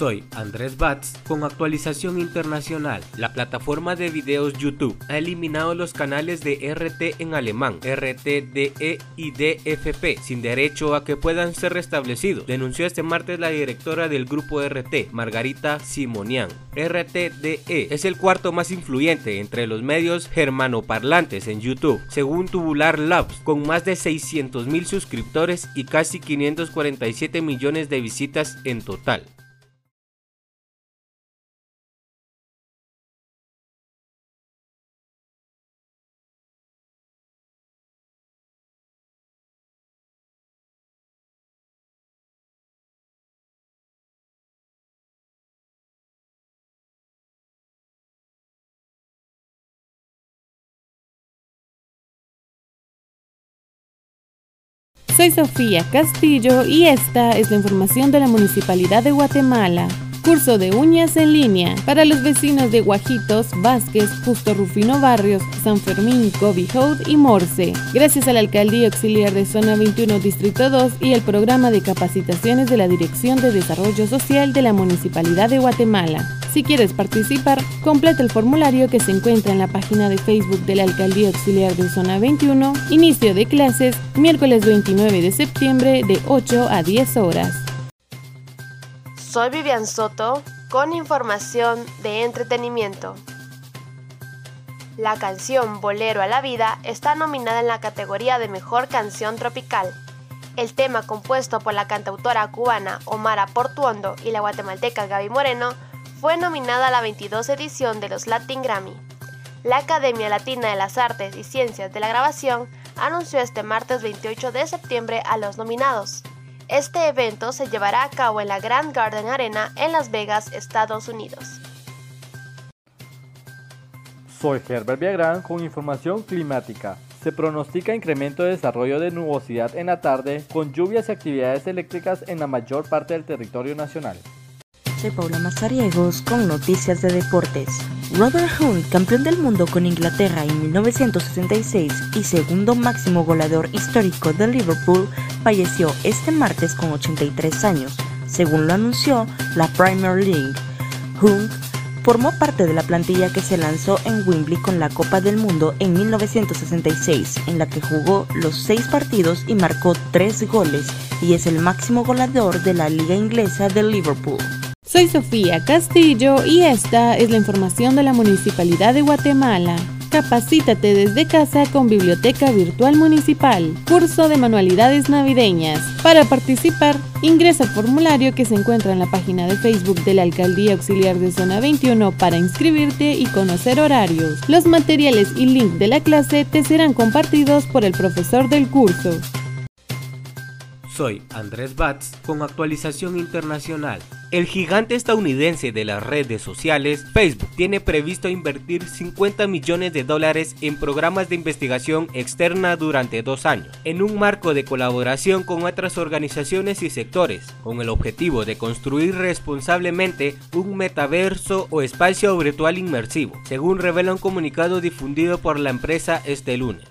Soy Andrés Batz con actualización internacional. La plataforma de videos YouTube ha eliminado los canales de RT en alemán, RTDE y DFP sin derecho a que puedan ser restablecidos, denunció este martes la directora del grupo RT, Margarita Simonian. RTDE es el cuarto más influyente entre los medios germanoparlantes en YouTube, según Tubular Labs, con más de 600 mil suscriptores y casi 547 millones de visitas en total. Soy Sofía Castillo y esta es la información de la Municipalidad de Guatemala. Curso de uñas en línea para los vecinos de Guajitos, Vázquez, Justo Rufino Barrios, San Fermín, Gobi y Morse. Gracias a la Alcaldía Auxiliar de Zona 21 Distrito 2 y el programa de capacitaciones de la Dirección de Desarrollo Social de la Municipalidad de Guatemala. Si quieres participar, completa el formulario que se encuentra en la página de Facebook de la Alcaldía Auxiliar de Zona 21. Inicio de clases miércoles 29 de septiembre de 8 a 10 horas. Soy Vivian Soto con información de entretenimiento. La canción Bolero a la Vida está nominada en la categoría de Mejor Canción Tropical. El tema compuesto por la cantautora cubana Omara Portuondo y la guatemalteca Gaby Moreno fue nominada a la 22 edición de los Latin Grammy. La Academia Latina de las Artes y Ciencias de la Grabación anunció este martes 28 de septiembre a los nominados. Este evento se llevará a cabo en la Grand Garden Arena en Las Vegas, Estados Unidos. Soy Herbert Viagrán con información climática. Se pronostica incremento de desarrollo de nubosidad en la tarde con lluvias y actividades eléctricas en la mayor parte del territorio nacional. Soy Paula Mazariegos con noticias de deportes. Robert Hunt, campeón del mundo con Inglaterra en 1966 y segundo máximo goleador histórico de Liverpool, falleció este martes con 83 años, según lo anunció la Premier League. Hunt formó parte de la plantilla que se lanzó en Wembley con la Copa del Mundo en 1966, en la que jugó los seis partidos y marcó tres goles, y es el máximo goleador de la Liga Inglesa de Liverpool. Soy Sofía Castillo y esta es la información de la Municipalidad de Guatemala. Capacítate desde casa con Biblioteca Virtual Municipal. Curso de manualidades navideñas. Para participar, ingresa al formulario que se encuentra en la página de Facebook de la Alcaldía Auxiliar de Zona 21 para inscribirte y conocer horarios. Los materiales y link de la clase te serán compartidos por el profesor del curso. Soy Andrés Batz con actualización internacional. El gigante estadounidense de las redes sociales, Facebook, tiene previsto invertir 50 millones de dólares en programas de investigación externa durante dos años, en un marco de colaboración con otras organizaciones y sectores, con el objetivo de construir responsablemente un metaverso o espacio virtual inmersivo, según revela un comunicado difundido por la empresa este lunes.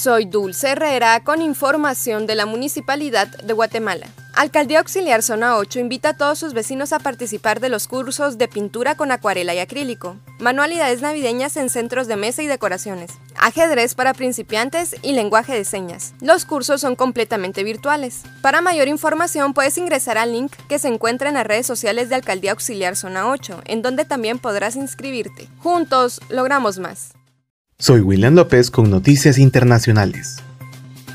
Soy Dulce Herrera con información de la Municipalidad de Guatemala. Alcaldía Auxiliar Zona 8 invita a todos sus vecinos a participar de los cursos de pintura con acuarela y acrílico, manualidades navideñas en centros de mesa y decoraciones, ajedrez para principiantes y lenguaje de señas. Los cursos son completamente virtuales. Para mayor información puedes ingresar al link que se encuentra en las redes sociales de Alcaldía Auxiliar Zona 8, en donde también podrás inscribirte. Juntos logramos más. Soy William López con Noticias Internacionales.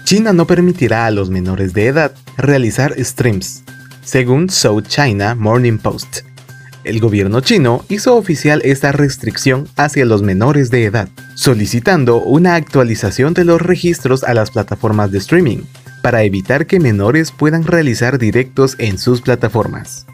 China no permitirá a los menores de edad realizar streams, según South China Morning Post. El gobierno chino hizo oficial esta restricción hacia los menores de edad, solicitando una actualización de los registros a las plataformas de streaming, para evitar que menores puedan realizar directos en sus plataformas.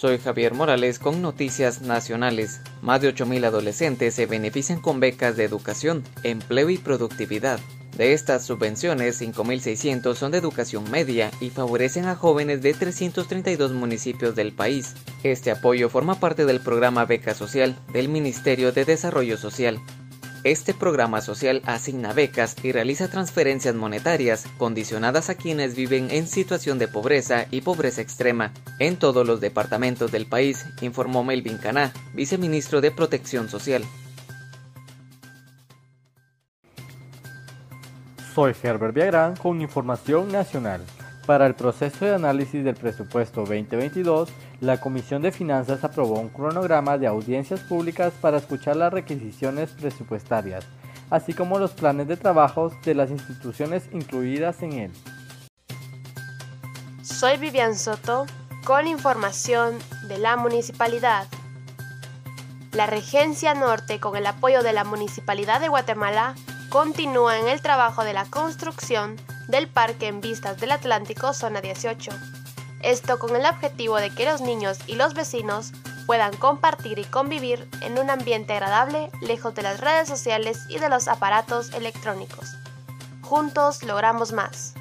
Soy Javier Morales con Noticias Nacionales. Más de 8.000 adolescentes se benefician con becas de educación, empleo y productividad. De estas subvenciones, 5.600 son de educación media y favorecen a jóvenes de 332 municipios del país. Este apoyo forma parte del programa Beca Social del Ministerio de Desarrollo Social. Este programa social asigna becas y realiza transferencias monetarias condicionadas a quienes viven en situación de pobreza y pobreza extrema en todos los departamentos del país, informó Melvin Caná, viceministro de Protección Social. Soy Herbert Viagrán con información nacional. Para el proceso de análisis del presupuesto 2022, la Comisión de Finanzas aprobó un cronograma de audiencias públicas para escuchar las requisiciones presupuestarias, así como los planes de trabajo de las instituciones incluidas en él. Soy Vivian Soto con información de la municipalidad. La Regencia Norte, con el apoyo de la Municipalidad de Guatemala, continúa en el trabajo de la construcción del Parque en Vistas del Atlántico Zona 18. Esto con el objetivo de que los niños y los vecinos puedan compartir y convivir en un ambiente agradable lejos de las redes sociales y de los aparatos electrónicos. Juntos logramos más.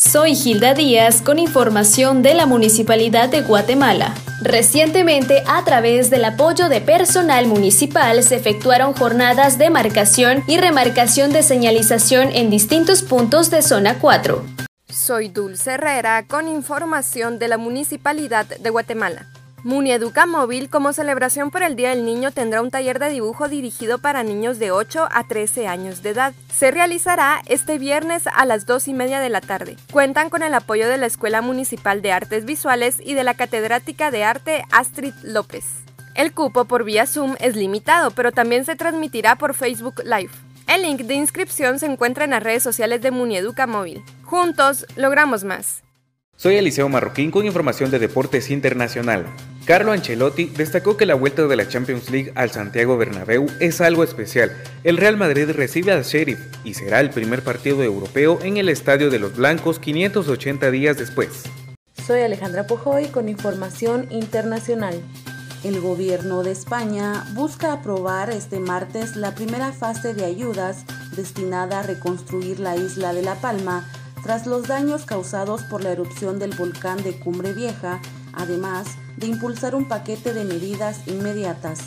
Soy Gilda Díaz con información de la Municipalidad de Guatemala. Recientemente, a través del apoyo de personal municipal, se efectuaron jornadas de marcación y remarcación de señalización en distintos puntos de zona 4. Soy Dulce Herrera con información de la Municipalidad de Guatemala. Munieduca Móvil, como celebración por el Día del Niño, tendrá un taller de dibujo dirigido para niños de 8 a 13 años de edad. Se realizará este viernes a las 2 y media de la tarde. Cuentan con el apoyo de la Escuela Municipal de Artes Visuales y de la catedrática de arte Astrid López. El cupo por vía Zoom es limitado, pero también se transmitirá por Facebook Live. El link de inscripción se encuentra en las redes sociales de Munieduca Móvil. Juntos logramos más. Soy Eliseo Marroquín con información de Deportes Internacional. Carlo Ancelotti destacó que la vuelta de la Champions League al Santiago Bernabéu es algo especial. El Real Madrid recibe al Sheriff y será el primer partido europeo en el Estadio de los Blancos 580 días después. Soy Alejandra Pojoy con información internacional. El gobierno de España busca aprobar este martes la primera fase de ayudas destinada a reconstruir la isla de La Palma tras los daños causados por la erupción del volcán de Cumbre Vieja, además de impulsar un paquete de medidas inmediatas.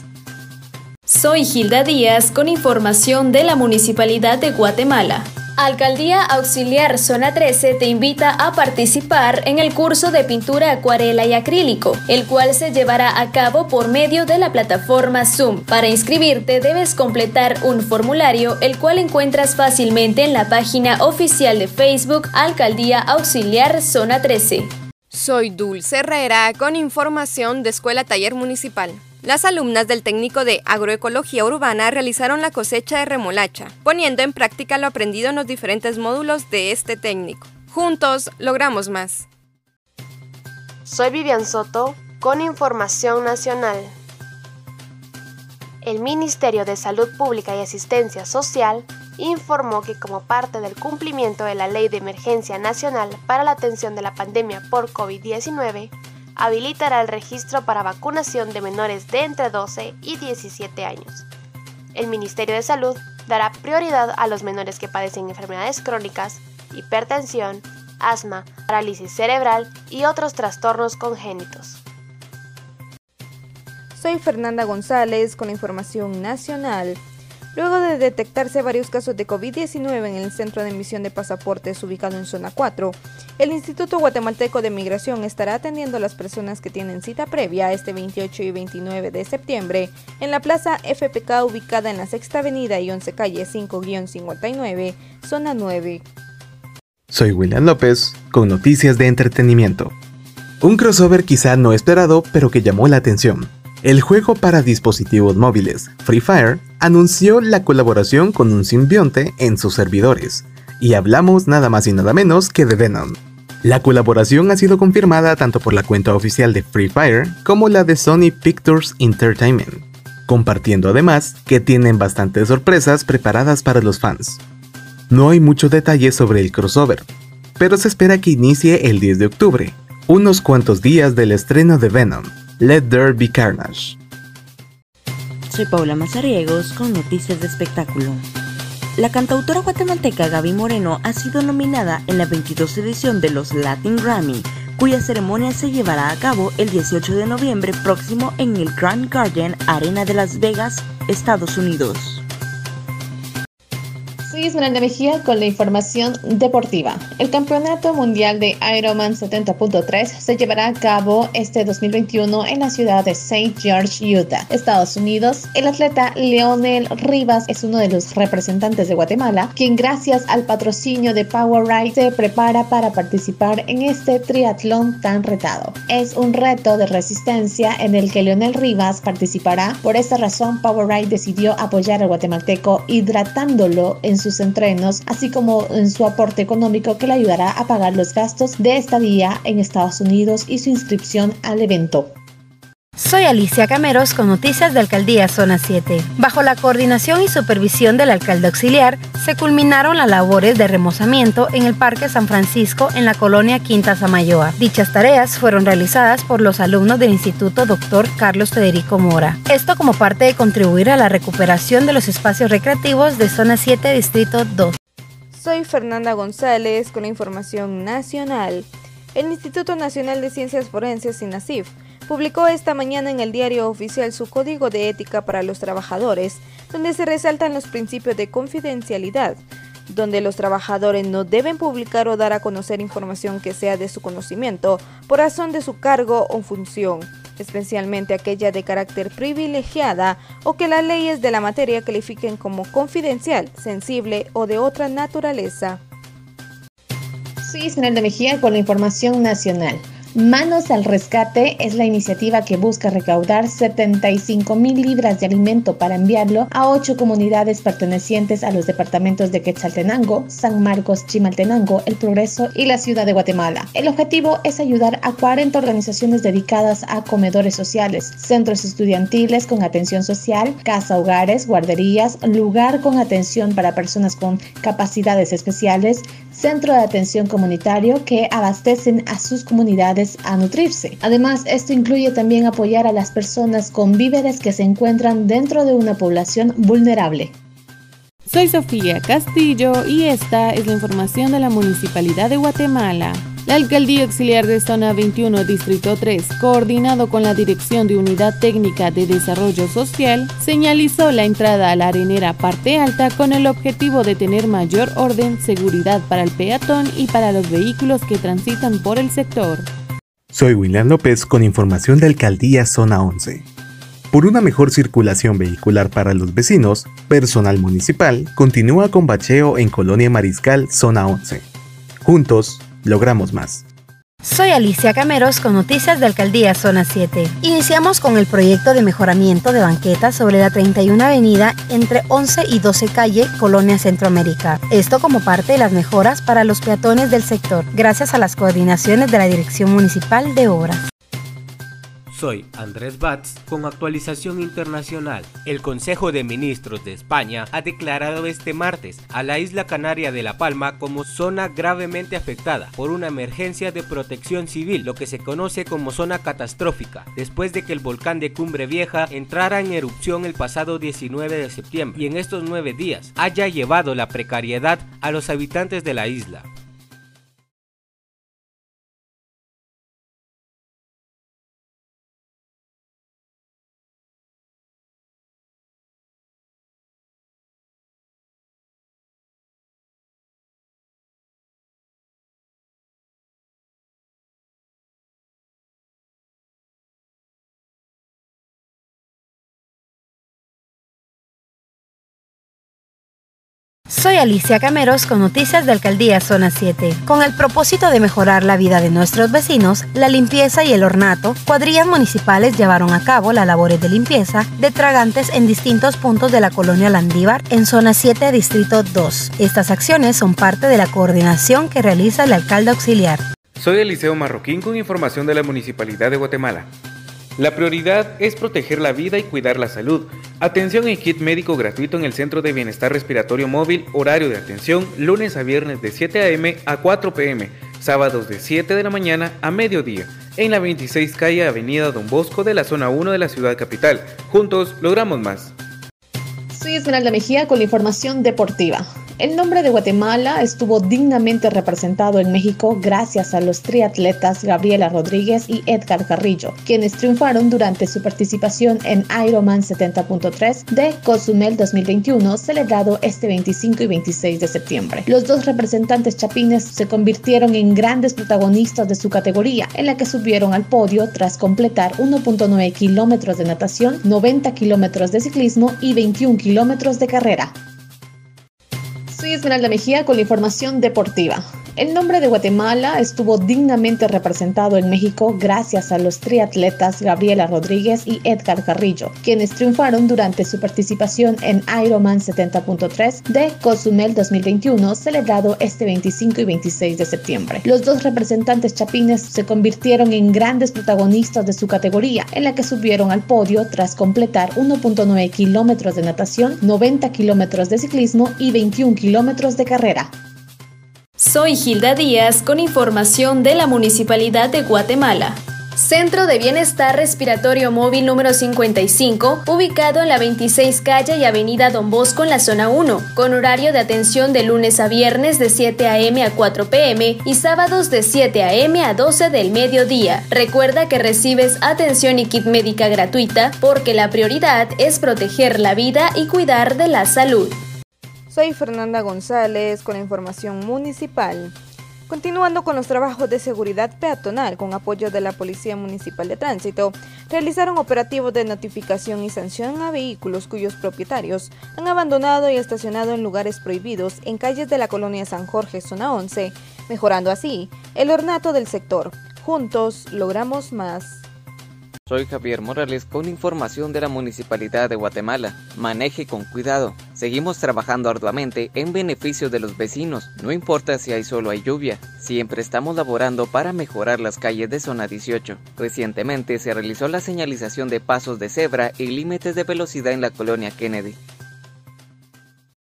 Soy Gilda Díaz con información de la Municipalidad de Guatemala. Alcaldía Auxiliar Zona 13 te invita a participar en el curso de pintura acuarela y acrílico, el cual se llevará a cabo por medio de la plataforma Zoom. Para inscribirte debes completar un formulario, el cual encuentras fácilmente en la página oficial de Facebook Alcaldía Auxiliar Zona 13. Soy Dulce Herrera con información de Escuela Taller Municipal. Las alumnas del técnico de agroecología urbana realizaron la cosecha de remolacha, poniendo en práctica lo aprendido en los diferentes módulos de este técnico. Juntos logramos más. Soy Vivian Soto con información nacional. El Ministerio de Salud Pública y Asistencia Social informó que como parte del cumplimiento de la Ley de Emergencia Nacional para la Atención de la Pandemia por COVID-19, habilitará el registro para vacunación de menores de entre 12 y 17 años. El Ministerio de Salud dará prioridad a los menores que padecen enfermedades crónicas, hipertensión, asma, parálisis cerebral y otros trastornos congénitos. Soy Fernanda González con información nacional. Luego de detectarse varios casos de COVID-19 en el centro de emisión de pasaportes ubicado en zona 4, el Instituto Guatemalteco de Migración estará atendiendo a las personas que tienen cita previa este 28 y 29 de septiembre en la plaza FPK ubicada en la Sexta Avenida y 11 Calle 5-59, zona 9. Soy William López con noticias de entretenimiento. Un crossover quizá no esperado, pero que llamó la atención. El juego para dispositivos móviles, Free Fire, anunció la colaboración con un simbionte en sus servidores, y hablamos nada más y nada menos que de Venom. La colaboración ha sido confirmada tanto por la cuenta oficial de Free Fire como la de Sony Pictures Entertainment, compartiendo además que tienen bastantes sorpresas preparadas para los fans. No hay muchos detalles sobre el crossover, pero se espera que inicie el 10 de octubre, unos cuantos días del estreno de Venom, Let There Be Carnage. Soy Paula Mazariegos con noticias de espectáculo. La cantautora guatemalteca Gaby Moreno ha sido nominada en la 22 edición de los Latin Grammy, cuya ceremonia se llevará a cabo el 18 de noviembre próximo en el Grand Garden Arena de Las Vegas, Estados Unidos. Soy Esmeralda Mejía con la información deportiva. El Campeonato Mundial de Ironman 70.3 se llevará a cabo este 2021 en la ciudad de St. George, Utah, Estados Unidos. El atleta Leonel Rivas es uno de los representantes de Guatemala, quien gracias al patrocinio de PowerRide se prepara para participar en este triatlón tan retado. Es un reto de resistencia en el que Leonel Rivas participará. Por esta razón, PowerRide decidió apoyar al guatemalteco hidratándolo en sus entrenos, así como en su aporte económico que le ayudará a pagar los gastos de estadía en Estados Unidos y su inscripción al evento. Soy Alicia Cameros con noticias de Alcaldía Zona 7. Bajo la coordinación y supervisión del alcalde auxiliar, se culminaron las labores de remozamiento en el Parque San Francisco en la colonia Quinta Samayoa. Dichas tareas fueron realizadas por los alumnos del Instituto Dr. Carlos Federico Mora. Esto como parte de contribuir a la recuperación de los espacios recreativos de Zona 7 Distrito 2. Soy Fernanda González con la información nacional. El Instituto Nacional de Ciencias Forenses, INACIF, publicó esta mañana en el diario oficial su Código de Ética para los Trabajadores, donde se resaltan los principios de confidencialidad, donde los trabajadores no deben publicar o dar a conocer información que sea de su conocimiento por razón de su cargo o función, especialmente aquella de carácter privilegiada o que las leyes de la materia califiquen como confidencial, sensible o de otra naturaleza. Soy de Mejía con la información nacional. Manos al Rescate es la iniciativa que busca recaudar 75 mil libras de alimento para enviarlo a ocho comunidades pertenecientes a los departamentos de Quetzaltenango, San Marcos, Chimaltenango, El Progreso y la ciudad de Guatemala. El objetivo es ayudar a 40 organizaciones dedicadas a comedores sociales, centros estudiantiles con atención social, casa hogares, guarderías, lugar con atención para personas con capacidades especiales, centro de atención comunitario que abastecen a sus comunidades a nutrirse. Además, esto incluye también apoyar a las personas con víveres que se encuentran dentro de una población vulnerable. Soy Sofía Castillo y esta es la información de la Municipalidad de Guatemala. La Alcaldía Auxiliar de Zona 21, Distrito 3, coordinado con la Dirección de Unidad Técnica de Desarrollo Social, señalizó la entrada a la arenera Parte Alta con el objetivo de tener mayor orden, seguridad para el peatón y para los vehículos que transitan por el sector. Soy William López con información de Alcaldía Zona 11. Por una mejor circulación vehicular para los vecinos, personal municipal continúa con bacheo en Colonia Mariscal Zona 11. Juntos, logramos más. Soy Alicia Cameros con noticias de Alcaldía Zona 7. Iniciamos con el proyecto de mejoramiento de banquetas sobre la 31 Avenida entre 11 y 12 Calle, Colonia Centroamérica. Esto como parte de las mejoras para los peatones del sector, gracias a las coordinaciones de la Dirección Municipal de Obras. Soy Andrés Batz con actualización internacional. El Consejo de Ministros de España ha declarado este martes a la isla canaria de La Palma como zona gravemente afectada por una emergencia de protección civil, lo que se conoce como zona catastrófica, después de que el volcán de Cumbre Vieja entrara en erupción el pasado 19 de septiembre y en estos nueve días haya llevado la precariedad a los habitantes de la isla. Soy Alicia Cameros con noticias de Alcaldía Zona 7. Con el propósito de mejorar la vida de nuestros vecinos, la limpieza y el ornato, cuadrillas municipales llevaron a cabo las labores de limpieza de tragantes en distintos puntos de la colonia Landívar en Zona 7, Distrito 2. Estas acciones son parte de la coordinación que realiza el alcalde auxiliar. Soy Eliseo Marroquín con información de la Municipalidad de Guatemala. La prioridad es proteger la vida y cuidar la salud. Atención y kit médico gratuito en el Centro de Bienestar Respiratorio Móvil, horario de atención, lunes a viernes de 7 a.m. a 4 p.m. sábados de 7 de la mañana a mediodía, en la 26 calle Avenida Don Bosco de la zona 1 de la ciudad capital. Juntos logramos más. Soy Esmeralda Mejía con la información deportiva. El nombre de Guatemala estuvo dignamente representado en México gracias a los triatletas Gabriela Rodríguez y Edgar Carrillo, quienes triunfaron durante su participación en Ironman 70.3 de Cozumel 2021, celebrado este 25 y 26 de septiembre. Los dos representantes chapines se convirtieron en grandes protagonistas de su categoría, en la que subieron al podio tras completar 1.9 kilómetros de natación, 90 kilómetros de ciclismo y 21 kilómetros Soy Esmeralda Mejía con la información deportiva. El nombre de Guatemala estuvo dignamente representado en México gracias a los triatletas Gabriela Rodríguez y Edgar Carrillo, quienes triunfaron durante su participación en Ironman 70.3 de Cozumel 2021, celebrado este 25 y 26 de septiembre. Los dos representantes chapines se convirtieron en grandes protagonistas de su categoría, en la que subieron al podio tras completar 1.9 kilómetros de natación, 90 kilómetros de ciclismo y 21 kilómetros de carrera. Soy Gilda Díaz con información de la Municipalidad de Guatemala. Centro de Bienestar Respiratorio Móvil número 55, ubicado en la 26 calle y avenida Don Bosco en la zona 1, con horario de atención de lunes a viernes de 7 a.m. a 4 p.m. y sábados de 7 a.m. a 12 del mediodía. Recuerda que recibes atención y kit médica gratuita porque la prioridad es proteger la vida y cuidar de la salud. Soy Fernanda González con la información municipal. Continuando con los trabajos de seguridad peatonal con apoyo de la Policía Municipal de Tránsito, realizaron operativos de notificación y sanción a vehículos cuyos propietarios han abandonado y estacionado en lugares prohibidos en calles de la colonia San Jorge, zona 11, mejorando así el ornato del sector. Juntos logramos más. Soy Javier Morales con información de la Municipalidad de Guatemala. Maneje con cuidado. Seguimos trabajando arduamente en beneficio de los vecinos, no importa si hay solo hay lluvia. Siempre estamos laborando para mejorar las calles de zona 18. Recientemente se realizó la señalización de pasos de cebra y límites de velocidad en la colonia Kennedy.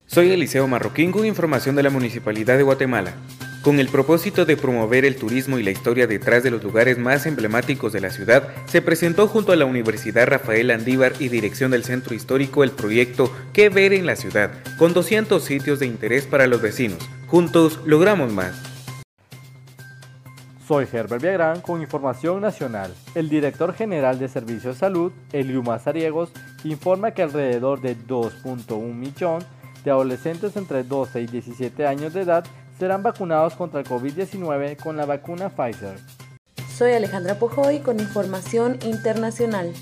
Soy Eliseo Marroquín con información de la Municipalidad de Guatemala. Con el propósito de promover el turismo y la historia detrás de los lugares más emblemáticos de la ciudad, se presentó junto a la Universidad Rafael Andívar y dirección del Centro Histórico el proyecto ¿Qué ver en la ciudad? con 200 sitios de interés para los vecinos. Juntos logramos más. Soy Herbert Viagrán con información nacional. El director general de Servicios de Salud, Eliu Mazariegos, informa que alrededor de 2.1 millón de adolescentes entre 12 y 17 años de edad serán vacunados contra el COVID-19 con la vacuna Pfizer. Soy Alejandra Pojoy con información internacional.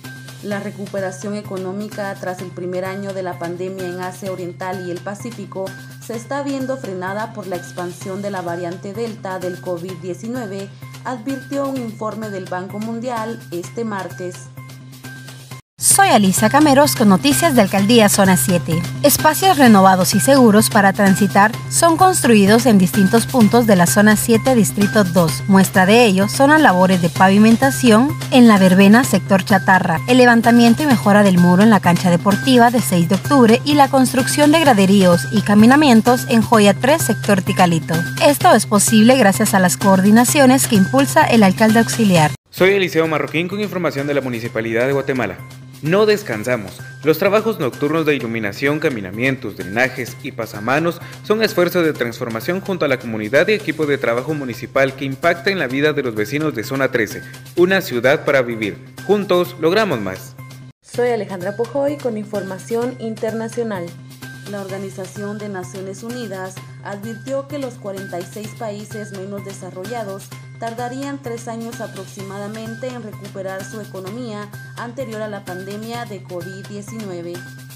La recuperación económica tras el primer año de la pandemia en Asia Oriental y el Pacífico se está viendo frenada por la expansión de la variante Delta del COVID-19, advirtió un informe del Banco Mundial este martes. Soy Alicia Cameros con noticias de Alcaldía Zona 7. Espacios renovados y seguros para transitar son construidos en distintos puntos de la Zona 7 Distrito 2. Muestra de ello son las labores de pavimentación en la verbena sector chatarra, el levantamiento y mejora del muro en la cancha deportiva de 6 de octubre y la construcción de graderíos y caminamientos en Joya 3 sector Ticalito. Esto es posible gracias a las coordinaciones que impulsa el alcalde auxiliar. Soy Eliseo Marroquín con información de la Municipalidad de Guatemala. No descansamos. Los trabajos nocturnos de iluminación, caminamientos, drenajes y pasamanos son esfuerzos de transformación junto a la comunidad y equipo de trabajo municipal que impacta en la vida de los vecinos de Zona 13, una ciudad para vivir. Juntos logramos más. Soy Alejandra Pojoy con información internacional. La Organización de Naciones Unidas advirtió que los 46 países menos desarrollados tardarían tres años aproximadamente en recuperar su economía anterior a la pandemia de COVID-19.